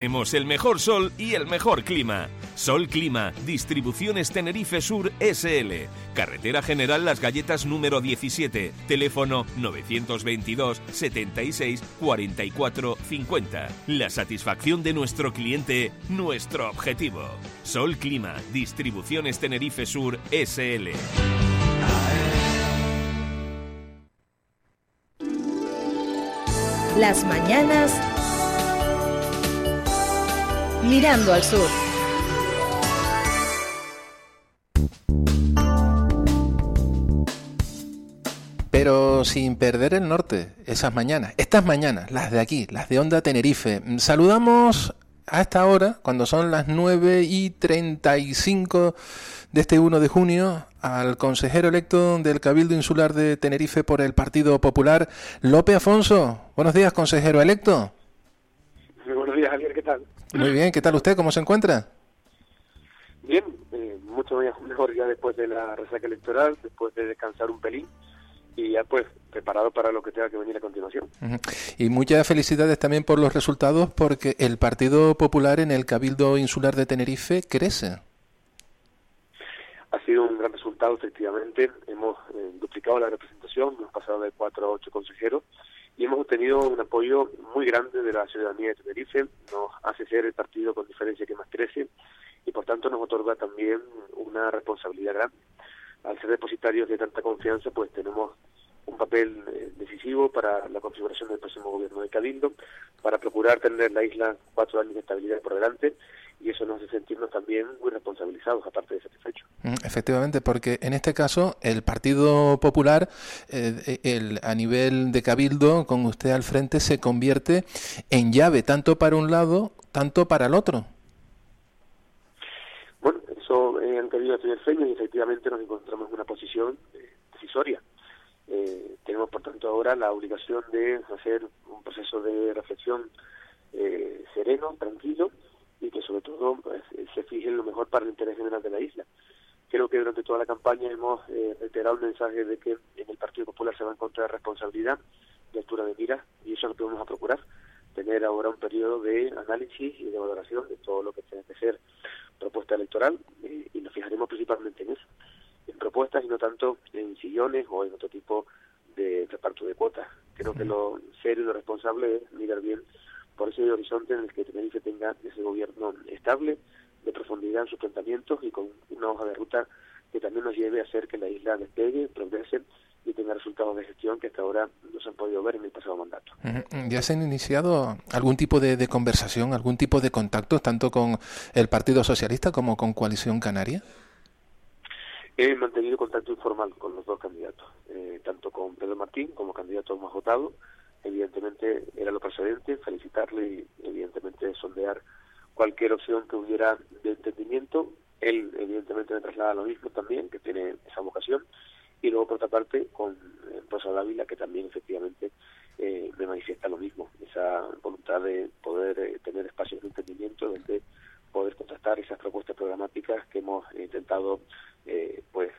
Tenemos el mejor sol y el mejor clima. Sol Clima, Distribuciones Tenerife Sur SL. Carretera General Las Galletas número 17. Teléfono 922 76 44 50. La satisfacción de nuestro cliente, nuestro objetivo. Sol Clima, Distribuciones Tenerife Sur SL. Las mañanas mirando al sur. Pero sin perder el norte, esas mañanas, estas mañanas, las de aquí, las de Onda Tenerife. Saludamos a esta hora, cuando son las 9 y 35 de este 1 de junio, al consejero electo del Cabildo Insular de Tenerife por el Partido Popular, Lope Afonso. Buenos días, consejero electo. Tal? Muy bien, ¿qué tal usted? ¿Cómo se encuentra? Bien, eh, mucho mejor ya después de la resaca electoral, después de descansar un pelín y ya pues preparado para lo que tenga que venir a continuación. Y muchas felicidades también por los resultados porque el Partido Popular en el Cabildo Insular de Tenerife crece. Ha sido un gran resultado, efectivamente. Hemos eh, duplicado la representación, hemos pasado de cuatro a ocho consejeros y hemos obtenido un apoyo muy grande de la ciudadanía de Tenerife. Nos hace ser el partido con diferencia que más crece y por tanto nos otorga también una responsabilidad grande. Al ser depositarios de tanta confianza, pues tenemos un papel eh, decisivo para la configuración del próximo gobierno de Cabildo, para procurar tener la isla cuatro años de estabilidad por delante y eso nos hace sentirnos también muy responsabilizados, aparte de satisfechos. Efectivamente, porque en este caso el Partido Popular, eh, el, a nivel de Cabildo, con usted al frente, se convierte en llave tanto para un lado, tanto para el otro. Bueno, eso eh, han querido sueños y efectivamente nos encontramos en una posición eh, decisoria. Eh, tenemos, por tanto, ahora la obligación de hacer un proceso de reflexión eh, sereno, tranquilo, sobre todo pues, se fije en lo mejor para el interés general de la isla. Creo que durante toda la campaña hemos eh, reiterado el mensaje de que en el Partido Popular se va a encontrar responsabilidad de altura de mira y eso es lo que vamos a procurar, tener ahora un periodo de análisis y de valoración de todo lo que tiene que ser propuesta electoral eh, y nos fijaremos principalmente en eso, en propuestas y no tanto en sillones o en otro tipo de reparto de cuotas. Creo que lo serio y lo responsable es mirar bien por ese horizonte en el que Tenerife tenga ese gobierno estable, de profundidad en sus planteamientos y con una hoja de ruta que también nos lleve a hacer que la isla despegue, progrese y tenga resultados de gestión que hasta ahora no se han podido ver en el pasado mandato. ¿Ya se han iniciado algún tipo de, de conversación, algún tipo de contacto, tanto con el Partido Socialista como con Coalición Canaria? He mantenido contacto informal con los dos candidatos, eh, tanto con Pedro Martín como candidato más votado. Evidentemente era lo precedente, felicitarle y evidentemente sondear cualquier opción que hubiera de entendimiento. Él evidentemente me traslada lo mismo también, que tiene esa vocación. Y luego por otra parte con eh, Rosa Dávila, que también efectivamente eh, me manifiesta lo mismo, esa voluntad de poder eh, tener espacios de entendimiento donde poder contrastar esas propuestas programáticas que hemos intentado eh, pues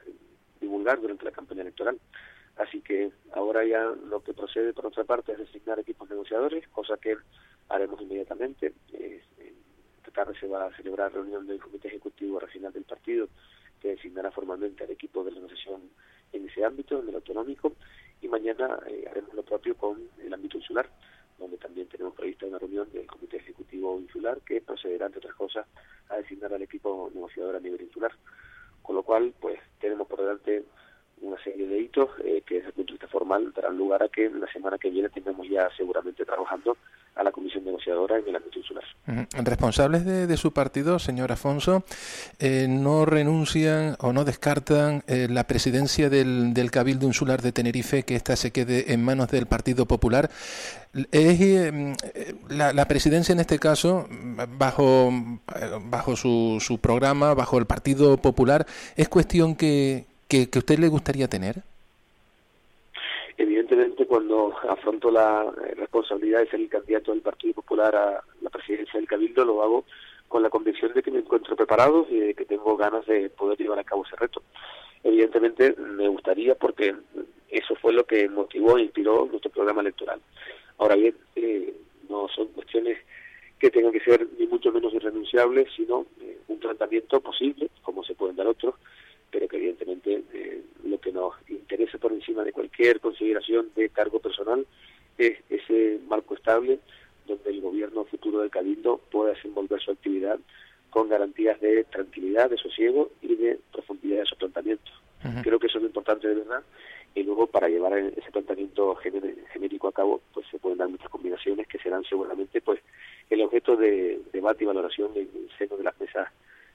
divulgar durante la campaña electoral. Así que ahora ya lo que procede por otra parte es designar equipos negociadores, cosa que haremos inmediatamente. Eh, esta tarde se va a celebrar reunión del Comité Ejecutivo Regional del Partido, que designará formalmente al equipo de negociación en ese ámbito, en el autonómico, y mañana eh, haremos lo propio con el ámbito insular, donde también tenemos prevista una reunión del Comité Ejecutivo Insular, que procederá, entre otras cosas, a designar al equipo negociador a nivel insular. Con lo cual, pues tenemos por delante una serie de hitos eh, que desde el punto de vista formal darán lugar a que la semana que viene tengamos ya seguramente trabajando a la comisión negociadora en el ámbito insular. Responsables de, su partido, señor Afonso, eh, no renuncian o no descartan eh, la presidencia del, del, Cabildo Insular de Tenerife, que ésta se quede en manos del Partido Popular. Es, eh, la, la, presidencia en este caso, bajo, bajo su, su programa, bajo el Partido Popular, ¿es cuestión que, que, que usted le gustaría tener? Evidentemente, cuando afronto la eh, responsabilidad de ser el candidato del Partido Popular a la presidencia del Cabildo, lo hago con la convicción de que me encuentro preparado y de que tengo ganas de poder llevar a cabo ese reto. Evidentemente, me gustaría porque eso fue lo que motivó e inspiró nuestro programa electoral. Ahora bien, eh, no son cuestiones que tengan que ser ni mucho menos irrenunciables, sino eh, un tratamiento posible, como se pueden dar otros, pero que evidentemente eh, lo que nos interesa por encima de cualquier consideración de cargo personal es ese marco estable donde el gobierno futuro del Cabildo pueda desenvolver su actividad con garantías de tranquilidad, de sosiego y de profundidad de su planteamientos. Creo que eso es lo importante de verdad y luego para llevar ese planteamiento genérico a cabo pues se pueden dar muchas combinaciones que serán seguramente pues el objeto de debate y valoración en el seno de las mesas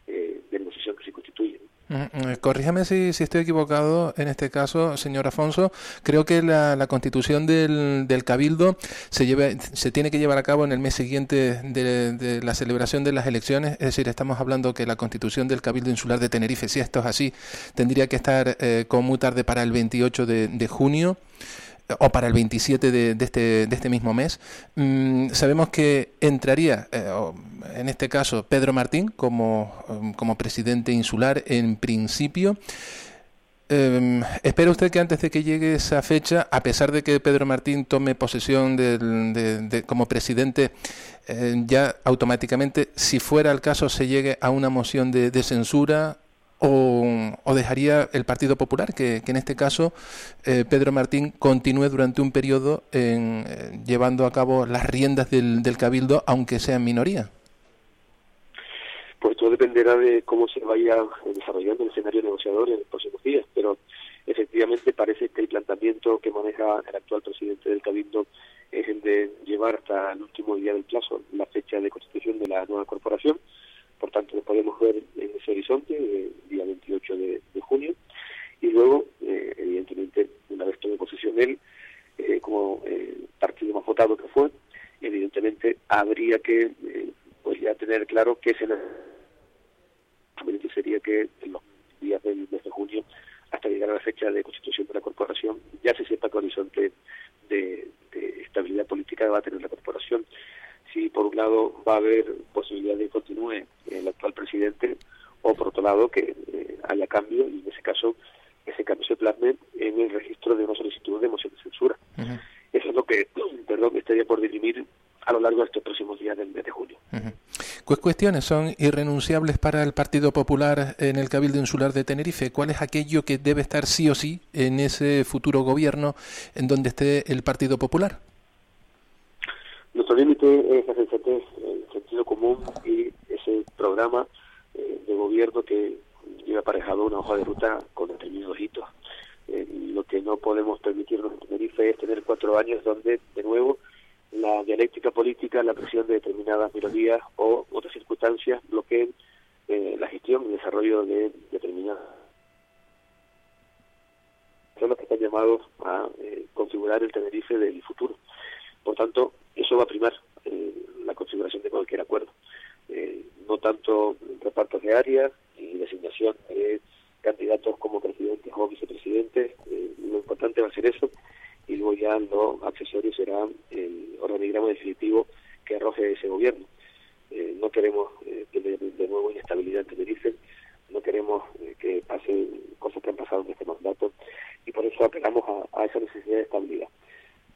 eh, de negociación que se constituyen. Mm, mm, corríjame si, estoy equivocado en este caso, señor Afonso. Creo que la, la constitución del, del, Cabildo se, lleve, se tiene que llevar a cabo en el mes siguiente de, la celebración de las elecciones. Es decir, estamos hablando que la constitución del Cabildo Insular de Tenerife, si esto es así, tendría que estar eh, como muy tarde para el 28 de, de junio o para el 27 de, este, de este mismo mes, mmm, sabemos que entraría, eh, en este caso, Pedro Martín como, como presidente insular en principio. Eh, ¿Espera usted que antes de que llegue esa fecha, a pesar de que Pedro Martín tome posesión de, como presidente, eh, ya automáticamente, si fuera el caso, se llegue a una moción de censura o, dejaría el Partido Popular, que, que en este caso eh, Pedro Martín continúe durante un periodo en, eh, llevando a cabo las riendas del, del, Cabildo, aunque sea en minoría? Pues todo dependerá de cómo se vaya desarrollando el escenario negociador en los próximos días, pero efectivamente parece que el planteamiento que maneja el actual presidente del Cabildo es el de llevar hasta el último día del plazo la fecha de constitución de la nueva corporación, por tanto, lo podemos ver en ese horizonte, el día 28 de, junio. Y luego, eh, evidentemente, una vez tome posesión él, eh, como eh, partido más votado que fue, evidentemente habría que eh, pues ya tener claro qué se sería que en los días del mes de junio, hasta llegar a la fecha de constitución de la corporación, ya se sepa qué horizonte de, de estabilidad política va a tener la corporación si por un lado va a haber posibilidad de que continúe el actual presidente o por otro lado que eh, haya cambio y en ese caso ese cambio se plasme en el registro de una solicitud de moción de censura. Uh -huh. Eso es lo que, perdón, estaría por dirimir a lo largo de estos próximos días del mes de junio. Uh -huh. ¿Qué cuestiones son irrenunciables para el Partido Popular en el Cabildo Insular de Tenerife? ¿Cuál es aquello que debe estar sí o sí en ese futuro gobierno en donde esté el Partido Popular? Nuestro es la sensatez, el sentido común y ese programa eh, de gobierno que lleva aparejado una hoja de ruta con determinados hitos. Eh, lo que no podemos permitirnos en Tenerife es tener cuatro años donde, de nuevo, la dialéctica política, la presión de determinadas minorías o otras circunstancias bloqueen eh, la gestión y desarrollo de determinadas. Son los que están llamados a eh, configurar el Tenerife del futuro. Por tanto, eso va a primar la configuración de cualquier acuerdo. Eh, no tanto repartos de áreas y designación de candidatos como presidentes o vicepresidentes, eh, lo importante va a ser eso, y luego ya lo accesorio será el organigrama definitivo que arroje ese gobierno. Eh, no queremos eh, tener de nuevo inestabilidad en Tenerife, no queremos eh, que pasen cosas que han pasado en este mandato, y por eso apelamos a, a esa necesidad de estabilidad.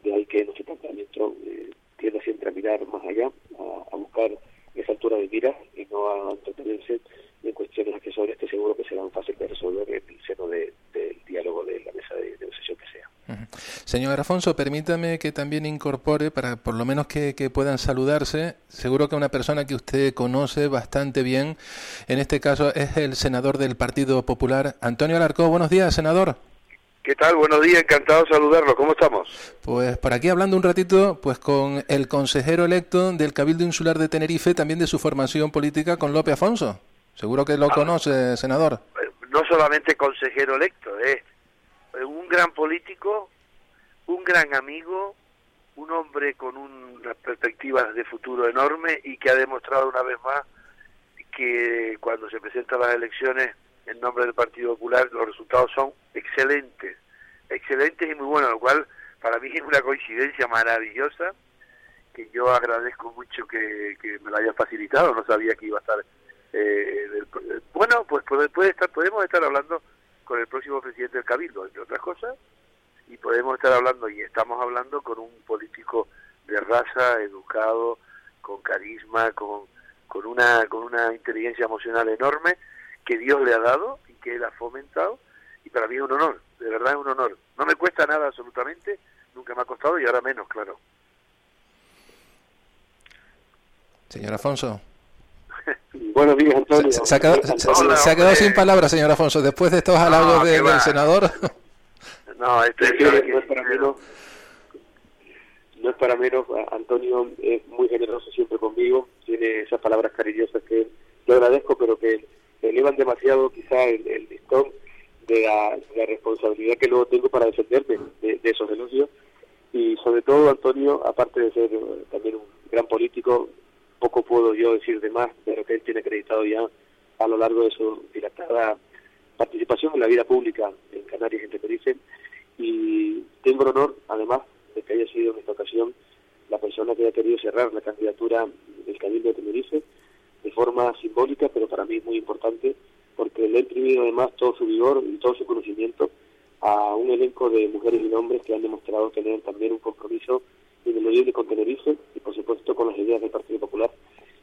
De ahí que nuestro planteamiento eh, tiende siempre a mirar más a, buscar esa altura de mira y no a entretenerse en cuestiones accesorias que seguro que serán fáciles de resolver en el seno del de, de diálogo de la mesa de negociación que sea. Señor Afonso, permítame que también incorpore, para por lo menos que, que, puedan saludarse, seguro que una persona que usted conoce bastante bien, en este caso es el senador del Partido Popular, Antonio Alarcó. Buenos días, senador. ¿Qué tal? Buenos días, encantado de saludarlo. ¿Cómo estamos? Pues por aquí hablando un ratito, pues con el consejero electo del Cabildo Insular de Tenerife, también de su formación política, con López Afonso. Seguro que lo Ah. conoce, senador. No solamente consejero electo, es un gran político, un gran amigo, un hombre con unas perspectivas de futuro enorme y que ha demostrado una vez más que cuando se presentan las elecciones en nombre del Partido Popular los resultados son excelentes, excelentes y muy buenos, lo cual para mí es una coincidencia maravillosa que yo agradezco mucho que, me la haya facilitado, no sabía que iba a estar eh, del- bueno, pues puede, puede estar, podemos estar hablando con el próximo presidente del Cabildo, entre otras cosas, y podemos estar hablando, y estamos hablando con un político de raza, educado, con carisma, con, con, una, con una inteligencia emocional enorme que Dios le ha dado y que él ha fomentado, y para mí es un honor, de verdad es un honor. No me cuesta nada absolutamente, nunca me ha costado y ahora menos, claro. Señor Afonso. Buenos días, Antonio. Se, se ha quedado, se- se- Hola, se ha quedado hombre. sin palabras, señor Afonso, después de estos halagos de- del senador. No, este Es que sabe que no es para menos, no es para menos, Antonio es muy generoso siempre conmigo, tiene esas palabras cariñosas que lo agradezco, pero que elevan demasiado quizá el, el listón de la, de la responsabilidad que luego tengo para defenderme de, de esos elogios. Y sobre todo, Antonio, aparte de ser eh, también un gran político, poco puedo yo decir de más de lo que él tiene acreditado ya a lo largo de su dilatada participación en la vida pública en Canarias y en Tenerife y tengo el honor, además, de que haya sido en esta ocasión la persona que haya querido cerrar la candidatura del Cabildo de Tenerife de forma simbólica, pero para mí es muy importante, porque le ha imprimido además todo su vigor y todo su conocimiento a un elenco de mujeres y hombres que han demostrado tener también un compromiso ineludible con Tenerife y, por supuesto, con las ideas del Partido Popular.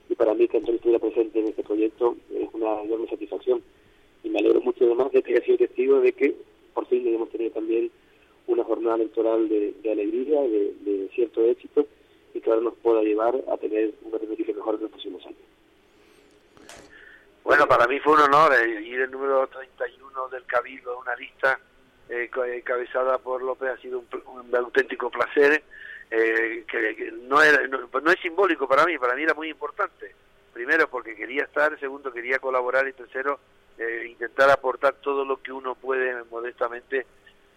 Y para mí que Antonio estuviera presente en este proyecto es una enorme satisfacción. Y me alegro mucho además de que haya sido testigo de que por fin hemos tenido también una jornada electoral de, de alegría, de, de cierto éxito, y que ahora nos pueda llevar a tener una Tenerife mejor próximos años. Bueno, para mí fue un honor eh, ir el número 31 del Cabildo, una lista eh, co- encabezada por López, ha sido un, un auténtico placer, eh, que, no, era, no, no es simbólico para mí, para mí era muy importante. Primero porque quería estar, segundo quería colaborar y tercero eh, intentar aportar todo lo que uno puede modestamente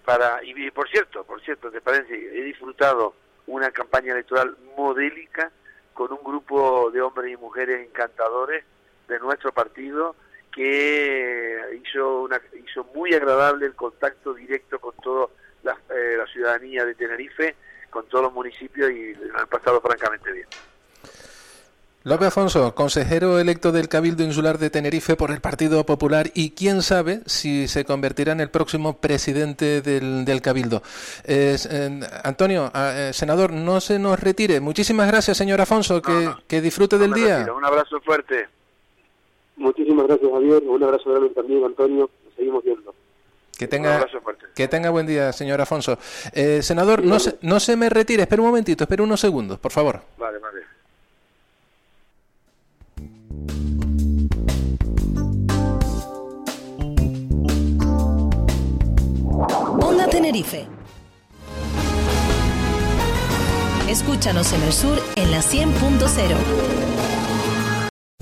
para... Y, y por cierto, por cierto, te parece, he disfrutado una campaña electoral modélica con un grupo de hombres y mujeres encantadores de nuestro partido que hizo una hizo muy agradable el contacto directo con toda la, eh, la ciudadanía de Tenerife, con todos los municipios y lo han pasado francamente bien. López Afonso, consejero electo del Cabildo Insular de Tenerife por el Partido Popular y quién sabe si se convertirá en el próximo presidente del, del Cabildo. Eh, eh, Antonio, eh, senador, no se nos retire. Muchísimas gracias, señor Afonso, que, que disfrute No del día. retiro. Un abrazo fuerte. Muchísimas gracias, Javier. Un abrazo grande también, Antonio. Nos seguimos viendo. Que Un tenga, abrazo fuerte. que tenga buen día, señor Afonso. Eh, senador, no se, no se me retire, espera un momentito, espera unos segundos, por favor. Vale, vale. Onda Tenerife. Escúchanos en el sur en la 100.0.